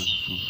Mm-hmm.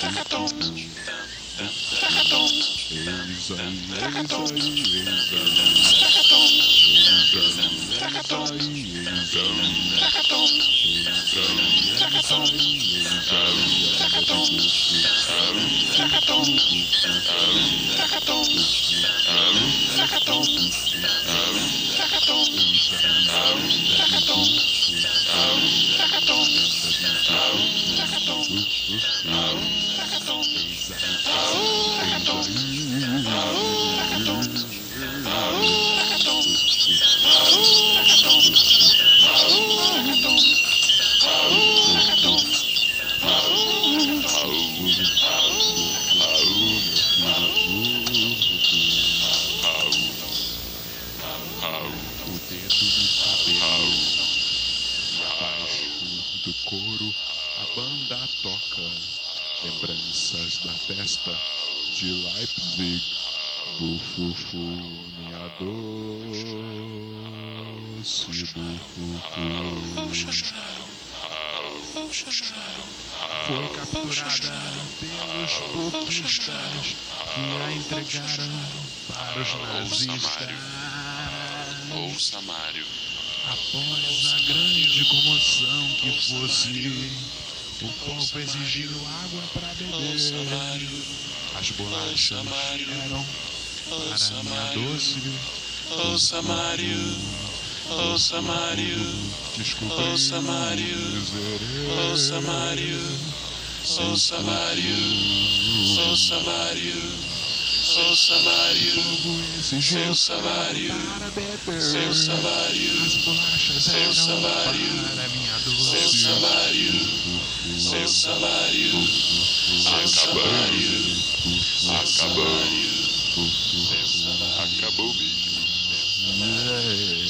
Takatombe. Exactly. Do couro a banda toca lembranças da festa de Leipzig. Bufufu, minha doce bufufu. Foi capturada pelos populistas que a entregaram para os nazistas. Ouça Mário. Após a grande comoção que fosse, o povo exigiu água para beber. As bolachas eram Ouça para minha Mário. doce. Ouça Mário. Ouça Mário. Descobri Ouça, Mário. miserê. Ouça Mário. Ouça Mário. Seu salário. Seu salário. Seu salário. Seu salário. Seu salário. Seu salário. Acabou. Acabou. É.